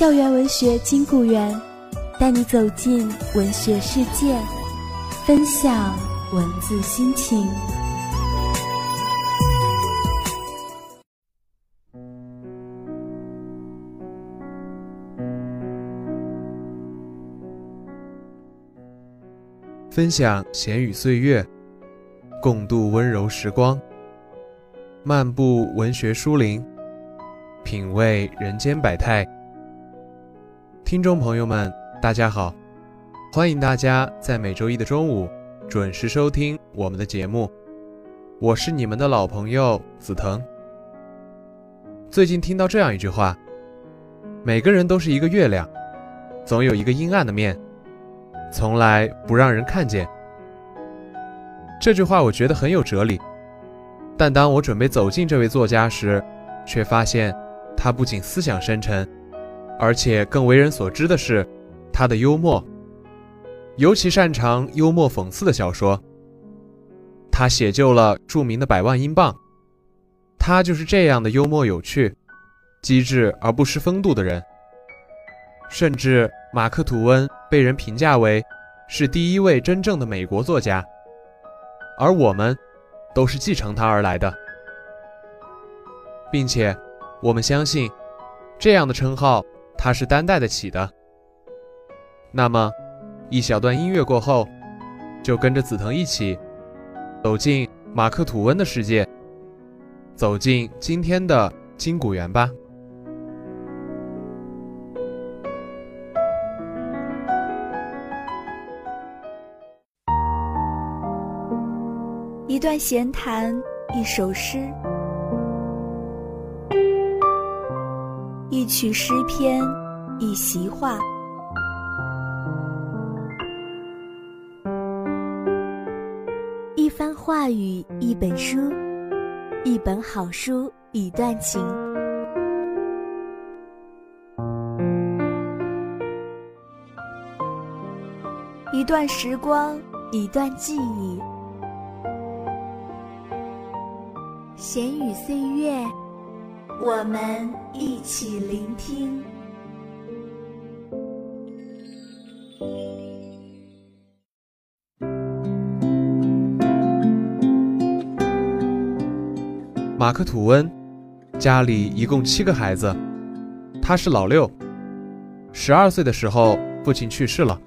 校园文学金谷园，带你走进文学世界，分享文字心情。分享闲语岁月，共度温柔时光。漫步文学书林，品味人间百态。听众朋友们，大家好，欢迎大家在每周一的中午准时收听我们的节目，我是你们的老朋友紫藤。最近听到这样一句话：每个人都是一个月亮，总有一个阴暗的面，从来不让人看见。这句话我觉得很有哲理，但当我准备走进这位作家时，却发现他不仅思想深沉。而且更为人所知的是，他的幽默，尤其擅长幽默讽刺的小说。他写就了著名的《百万英镑》，他就是这样的幽默有趣、机智而不失风度的人。甚至马克·吐温被人评价为是第一位真正的美国作家，而我们都是继承他而来的，并且我们相信这样的称号。他是担待得起的。那么，一小段音乐过后，就跟着紫藤一起走进马克·吐温的世界，走进今天的金谷园吧。一段闲谈，一首诗。一曲诗篇，一席话，一番话语，一本书，一本好书，一段情，一段时光，一段记忆，闲语岁月。我们一起聆听。马克·吐温家里一共七个孩子，他是老六。十二岁的时候，父亲去世了。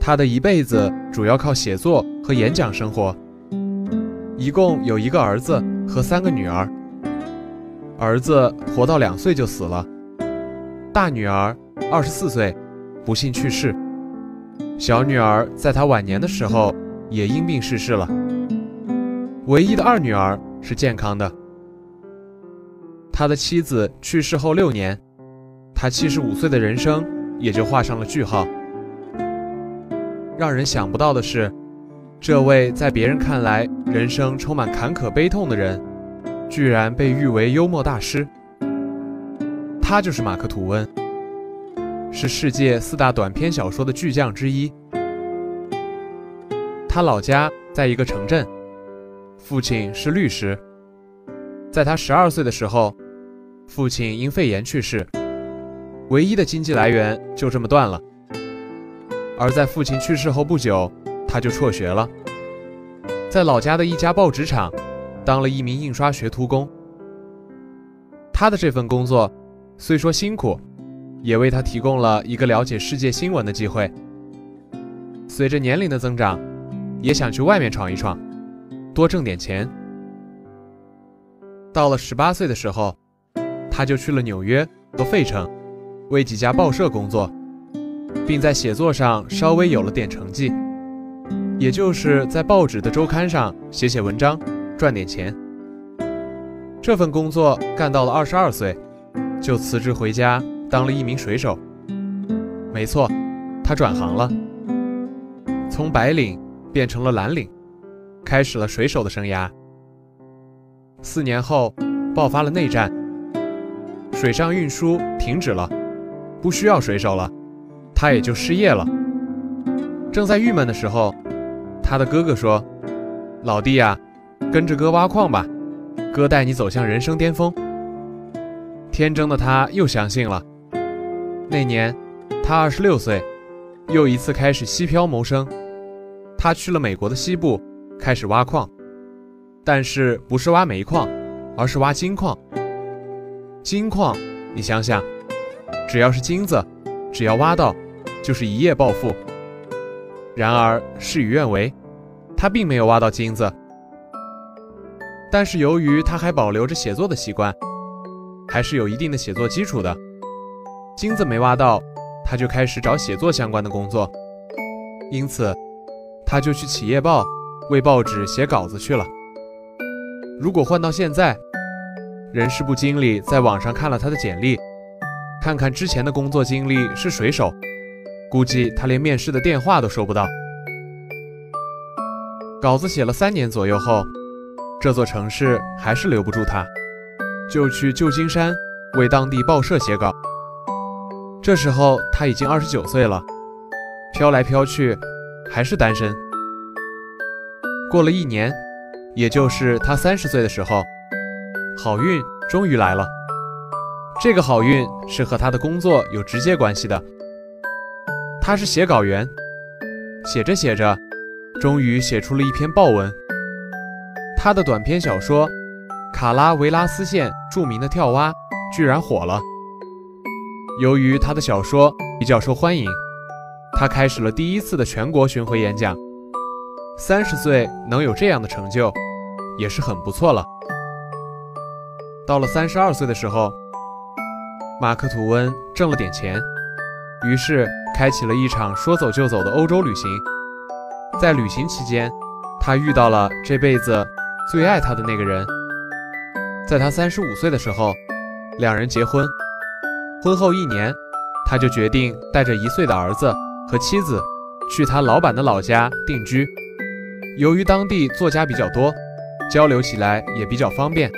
他的一辈子主要靠写作和演讲生活。一共有一个儿子和三个女儿。儿子活到两岁就死了，大女儿二十四岁不幸去世，小女儿在她晚年的时候也因病逝世了。唯一的二女儿是健康的。他的妻子去世后六年，他七十五岁的人生也就画上了句号。让人想不到的是，这位在别人看来人生充满坎坷悲痛的人。居然被誉为幽默大师，他就是马克·吐温，是世界四大短篇小说的巨匠之一。他老家在一个城镇，父亲是律师。在他十二岁的时候，父亲因肺炎去世，唯一的经济来源就这么断了。而在父亲去世后不久，他就辍学了，在老家的一家报纸厂。当了一名印刷学徒工，他的这份工作虽说辛苦，也为他提供了一个了解世界新闻的机会。随着年龄的增长，也想去外面闯一闯，多挣点钱。到了十八岁的时候，他就去了纽约和费城，为几家报社工作，并在写作上稍微有了点成绩，也就是在报纸的周刊上写写文章，赚点钱。这份工作干到了二十二岁，就辞职回家当了一名水手。没错，他转行了，从白领变成了蓝领，开始了水手的生涯。四年后，爆发了内战，水上运输停止了，不需要水手了，他也就失业了。正在郁闷的时候，他的哥哥说：“老弟呀，跟着哥挖矿吧，哥带你走向人生巅峰。”天真的他又相信了。那年，他二十六岁，又一次开始西漂谋生。他去了美国的西部，开始挖矿。但是不是挖煤矿，而是挖金矿。金矿，你想想，只要是金子，只要挖到，就是一夜暴富。然而事与愿违，他并没有挖到金子。但是由于他还保留着写作的习惯，还是有一定的写作基础的。金子没挖到，他就开始找写作相关的工作。因此，他就去企业报为报纸写稿子去了。如果换到现在，人事部经理在网上看了他的简历，看看之前的工作经历是水手，估计他连面试的电话都收不到。稿子写了三年左右后，这座城市还是留不住他，就去旧金山为当地报社写稿。这时候他已经二十九岁了，飘来飘去，还是单身。过了一年。也就是他三十岁的时候，好运终于来了。这个好运是和他的工作有直接关系的。他是写稿员，写着写着，终于写出了一篇报文。他的短篇小说《卡拉维拉斯县著名的跳蛙》居然火了。由于他的小说比较受欢迎，他开始了第一次的全国巡回演讲。三十岁能有这样的成就，也是很不错了。到了三十二岁的时候，马克·吐温挣了点钱，于是开启了一场说走就走的欧洲旅行。在旅行期间，他遇到了这辈子最爱他的那个人。在他三十五岁的时候，两人结婚。婚后一年，他就决定带着一岁的儿子和妻子去他老板的老家定居。由于当地作家比较多，交流起来也比较方便。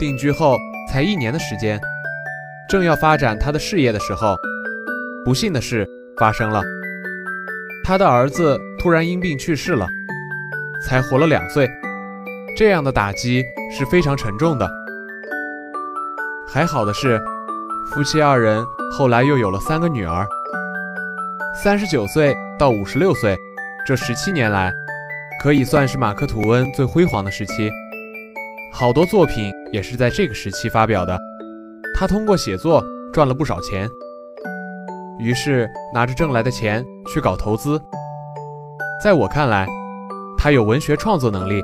定居后才一年的时间，正要发展他的事业的时候，不幸的事发生了。他的儿子突然因病去世了，才活了两岁，这样的打击是非常沉重的。还好的是，夫妻二人后来又有了三个女儿。三十九岁到五十六岁，这十七年来。可以算是马克·吐温最辉煌的时期，好多作品也是在这个时期发表的。他通过写作赚了不少钱，于是拿着挣来的钱去搞投资。在我看来，他有文学创作能力，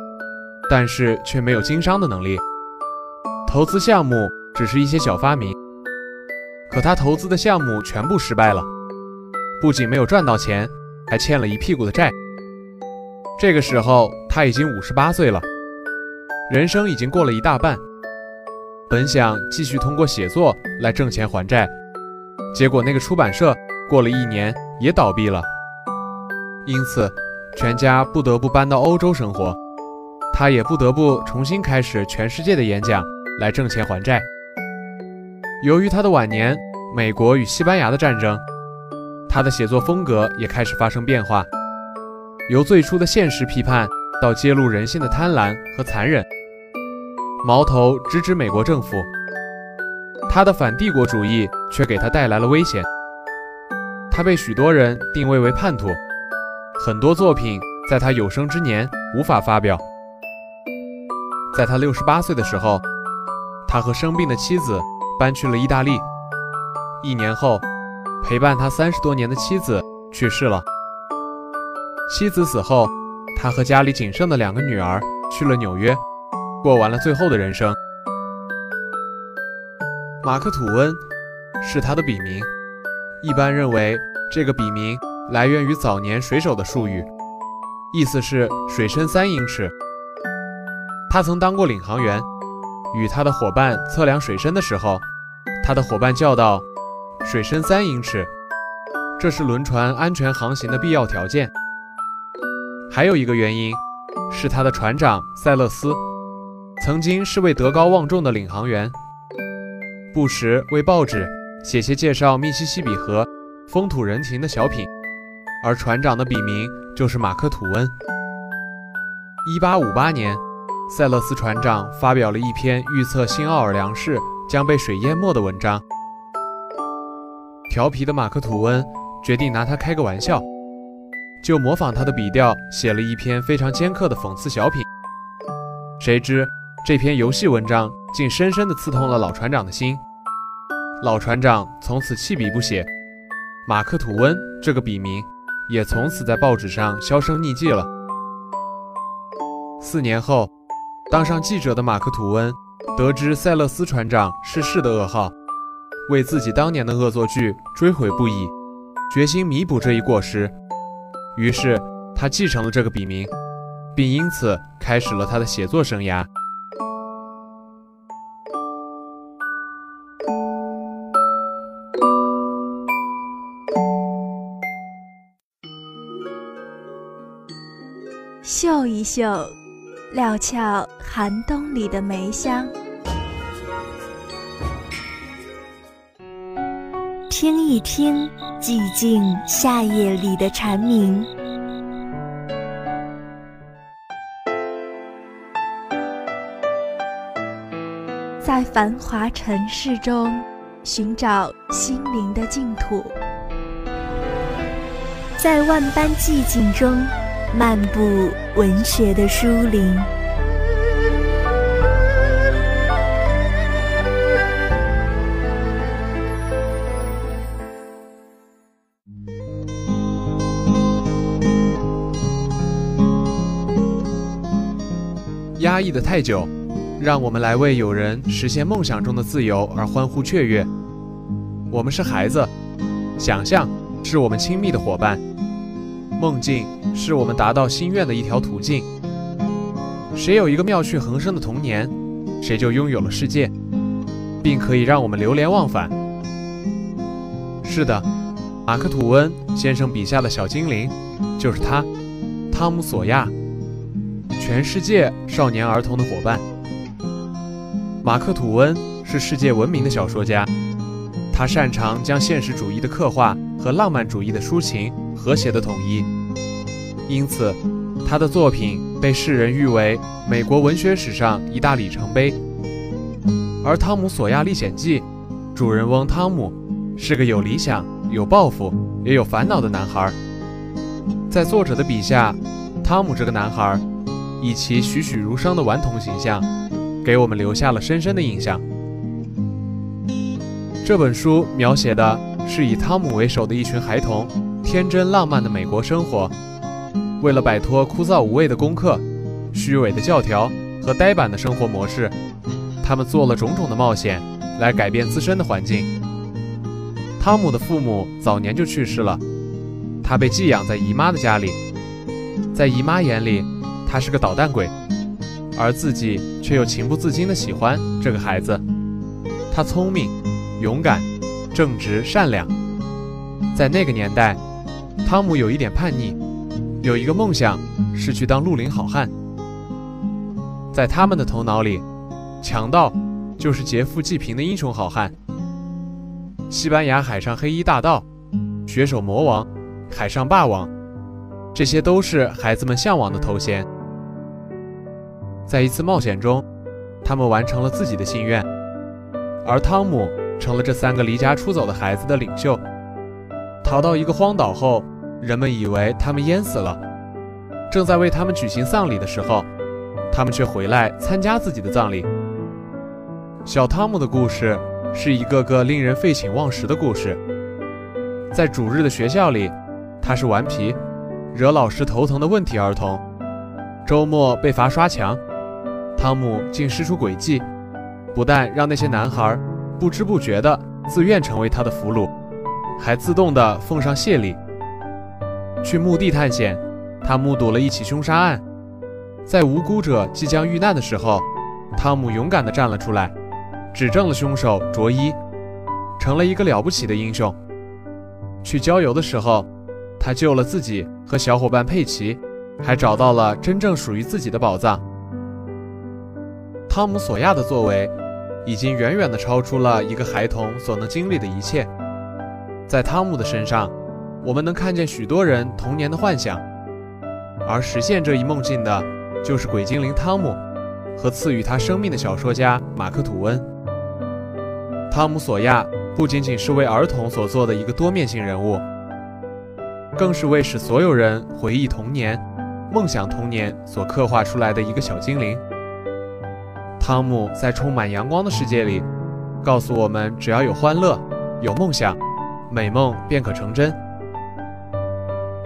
但是却没有经商的能力。投资项目只是一些小发明，可他投资的项目全部失败了，不仅没有赚到钱，还欠了一屁股的债。这个时候他已经五十八岁了，人生已经过了一大半。本想继续通过写作来挣钱还债，结果那个出版社过了一年也倒闭了，因此全家不得不搬到欧洲生活。他也不得不重新开始全世界的演讲来挣钱还债。由于他的晚年，美国与西班牙的战争，他的写作风格也开始发生变化。由最初的现实批判到揭露人性的贪婪和残忍，矛头直指美国政府。他的反帝国主义却给他带来了危险。他被许多人定位为叛徒，很多作品在他有生之年无法发表。在他六十八岁的时候，他和生病的妻子搬去了意大利。一年后，陪伴他三十多年的妻子去世了。妻子死后，他和家里仅剩的两个女儿去了纽约，过完了最后的人生。马克·吐温是他的笔名，一般认为这个笔名来源于早年水手的术语，意思是水深三英尺。他曾当过领航员，与他的伙伴测量水深的时候，他的伙伴叫道：“水深三英尺，这是轮船安全航行的必要条件。”还有一个原因，是他的船长塞勒斯，曾经是位德高望重的领航员。不时为报纸写些介绍密西西比河风土人情的小品，而船长的笔名就是马克·吐温。1858年，塞勒斯船长发表了一篇预测新奥尔良市将被水淹没的文章。调皮的马克·吐温决定拿他开个玩笑，就模仿他的笔调写了一篇非常尖刻的讽刺小品。谁知这篇游戏文章。竟深深地刺痛了老船长的心，老船长从此弃笔不写，马克·吐温这个笔名也从此在报纸上销声匿迹了。四年后，当上记者的马克·吐温得知塞勒斯船长逝世的噩耗，为自己当年的恶作剧追悔不已，决心弥补这一过失。于是他继承了这个笔名，并因此开始了他的写作生涯。笑一笑，料峭寒冬里的梅香；听一听，寂静夏夜里的蝉鸣。在繁华尘世中，寻找心灵的净土；在万般寂静中。漫步文学的书林，压抑的太久，让我们来为有人实现梦想中的自由而欢呼雀跃。我们是孩子，想象是我们亲密的伙伴。梦境是我们达到心愿的一条途径。谁有一个妙趣横生的童年，谁就拥有了世界，并可以让我们流连忘返。是的，马克·吐温先生笔下的小精灵，就是他，汤姆·索亚，全世界少年儿童的伙伴。马克·吐温是世界闻名的小说家，他擅长将现实主义的刻画和浪漫主义的抒情。和谐的统一，因此，他的作品被世人誉为美国文学史上一大里程碑。而《汤姆·索亚历险记》，主人翁汤姆是个有理想、有抱负、也有烦恼的男孩。在作者的笔下，汤姆这个男孩，以其栩栩如生的顽童形象，给我们留下了深深的印象。这本书描写的是以汤姆为首的一群孩童。天真浪漫的美国生活，为了摆脱枯燥无味的功课、虚伪的教条和呆板的生活模式，他们做了种种的冒险，来改变自身的环境。汤姆的父母早年就去世了，他被寄养在姨妈的家里。在姨妈眼里，他是个捣蛋鬼，而自己却又情不自禁地喜欢这个孩子。他聪明、勇敢、正直、善良，在那个年代。汤姆有一点叛逆，有一个梦想是去当绿林好汉。在他们的头脑里，强盗就是劫富济贫的英雄好汉。西班牙海上黑衣大盗、血手魔王、海上霸王，这些都是孩子们向往的头衔。在一次冒险中，他们完成了自己的心愿，而汤姆成了这三个离家出走的孩子的领袖。逃到一个荒岛后，人们以为他们淹死了。正在为他们举行丧礼的时候，他们却回来参加自己的葬礼。小汤姆的故事是一个个令人废寝忘食的故事。在主日的学校里，他是顽皮、惹老师头疼的问题儿童；周末被罚刷墙，汤姆竟施出诡计，不但让那些男孩不知不觉地自愿成为他的俘虏，还自动地奉上谢礼。去墓地探险，他目睹了一起凶杀案，在无辜者即将遇难的时候，汤姆勇敢地站了出来，指证了凶手卓伊，成了一个了不起的英雄。去郊游的时候，他救了自己和小伙伴佩奇，还找到了真正属于自己的宝藏。汤姆·索亚的作为，已经远远地超出了一个孩童所能经历的一切。在汤姆的身上，我们能看见许多人童年的幻想，而实现这一梦境的，就是鬼精灵汤姆和赐予他生命的小说家马克·吐温。汤姆·索亚。不仅仅是为儿童所做的一个多面性人物，更是为使所有人回忆童年、梦想童年所刻画出来的一个小精灵。汤姆在充满阳光的世界里，告诉我们：只要有欢乐、有梦想，美梦便可成真。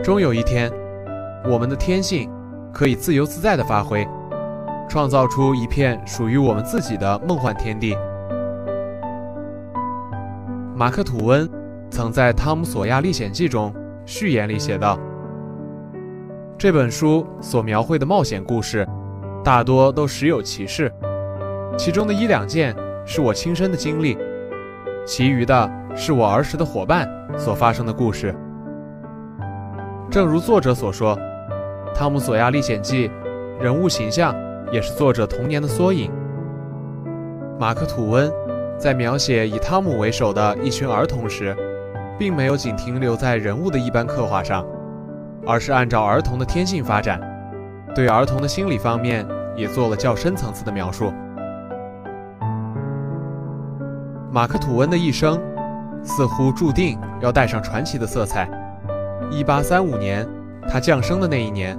终有一天，我们的天性可以自由自在地发挥，创造出一片属于我们自己的梦幻天地。马克·吐温曾在《汤姆·索亚历险记》中序言里写道：“这本书所描绘的冒险故事，大多都实有其事，其中的一两件是我亲身的经历，其余的是我儿时的伙伴所发生的故事。正如作者所说，《汤姆·索亚历险记》人物形象也是作者童年的缩影。马克·吐温。”在描写以汤姆为首的一群儿童时，并没有仅停留在人物的一般刻画上，而是按照儿童的天性发展，对儿童的心理方面也做了较深层次的描述。马克·吐温的一生似乎注定要带上传奇的色彩。1835年，他降生的那一年，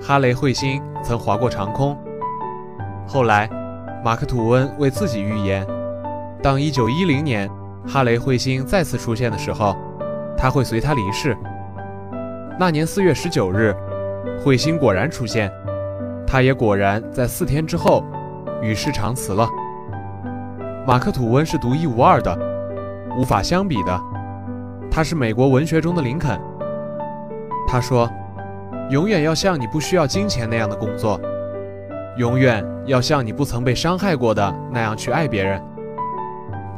哈雷彗星曾划过长空。后来，马克·吐温为自己预言。当1910年哈雷彗星再次出现的时候，他会随他离世。那年4月19日，彗星果然出现，他也果然在四天之后与世长辞了。马克·吐温是独一无二的，无法相比的。他是美国文学中的林肯。他说：“永远要像你不需要金钱那样的工作，永远要像你不曾被伤害过的那样去爱别人。”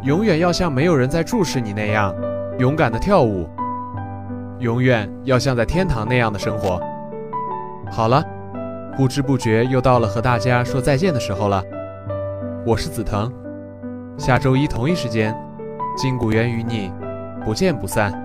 永远要像没有人在注视你那样勇敢的跳舞，永远要像在天堂那样的生活。好了，不知不觉又到了和大家说再见的时候了。我是紫藤，下周一同一时间，金谷园与你不见不散。